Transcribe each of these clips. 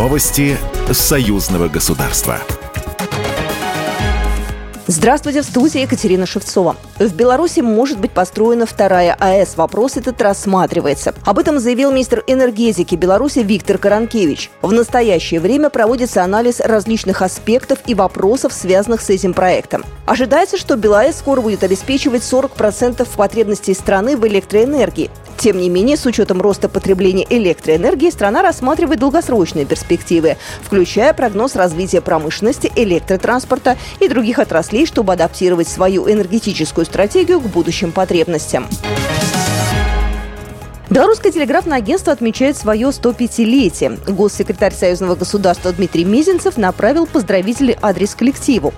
Новости союзного государства. Здравствуйте, в студии Екатерина Шевцова. В Беларуси может быть построена вторая АЭС. Вопрос этот рассматривается. Об этом заявил министр энергетики Беларуси Виктор Каранкевич. В настоящее время проводится анализ различных аспектов и вопросов, связанных с этим проектом. Ожидается, что БелАЭС скоро будет обеспечивать 40% потребностей страны в электроэнергии. Тем не менее, с учетом роста потребления электроэнергии, страна рассматривает долгосрочные перспективы, включая прогноз развития промышленности, электротранспорта и других отраслей, чтобы адаптировать свою энергетическую стратегию к будущим потребностям. Белорусское телеграфное агентство отмечает свое 105-летие. Госсекретарь Союзного государства Дмитрий Мизинцев направил поздравительный адрес коллективу.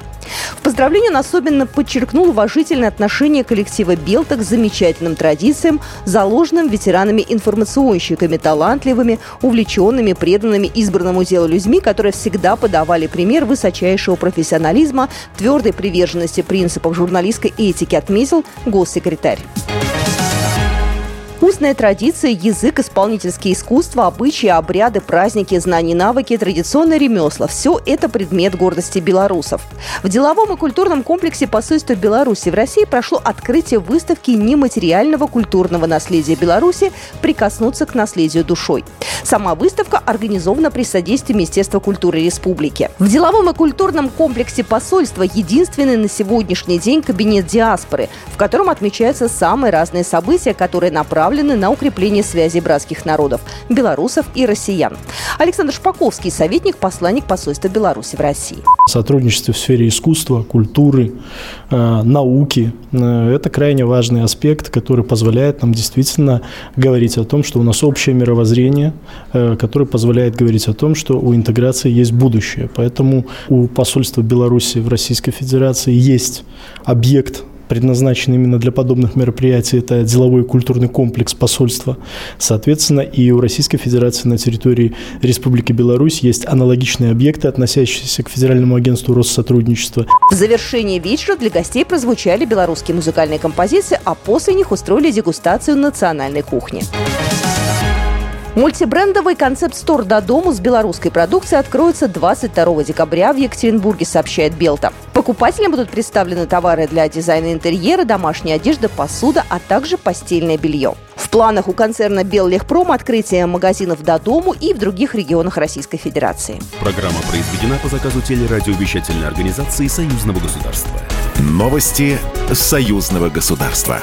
Поздравлении он особенно подчеркнул уважительное отношение коллектива «Белта» к замечательным традициям, заложенным ветеранами информационщиками, талантливыми, увлеченными, преданными избранному делу людьми, которые всегда подавали пример высочайшего профессионализма, твердой приверженности принципам журналистской этики, отметил госсекретарь. Устная традиция, язык, исполнительские искусства, обычаи, обряды, праздники, знания, навыки, традиционные ремесла – все это предмет гордости белорусов. В деловом и культурном комплексе посольства Беларуси в России прошло открытие выставки нематериального культурного наследия Беларуси «Прикоснуться к наследию душой». Сама выставка организована при содействии Министерства культуры Республики. В деловом и культурном комплексе посольства единственный на сегодняшний день кабинет диаспоры, в котором отмечаются самые разные события, которые направлены направлены на укрепление связи братских народов – белорусов и россиян. Александр Шпаковский, советник, посланник посольства Беларуси в России. Сотрудничество в сфере искусства, культуры, э, науки э, – это крайне важный аспект, который позволяет нам действительно говорить о том, что у нас общее мировоззрение, э, которое позволяет говорить о том, что у интеграции есть будущее. Поэтому у посольства Беларуси в Российской Федерации есть объект предназначен именно для подобных мероприятий. Это деловой и культурный комплекс посольства. Соответственно, и у Российской Федерации на территории Республики Беларусь есть аналогичные объекты, относящиеся к Федеральному агентству Россотрудничества. В завершении вечера для гостей прозвучали белорусские музыкальные композиции, а после них устроили дегустацию национальной кухни. Мультибрендовый концепт-стор до дому с белорусской продукцией откроется 22 декабря в Екатеринбурге, сообщает Белта. Покупателям будут представлены товары для дизайна интерьера, домашняя одежда, посуда, а также постельное белье. В планах у концерна «Беллехпром» открытие магазинов до дому и в других регионах Российской Федерации. Программа произведена по заказу телерадиовещательной организации Союзного государства. Новости Союзного государства.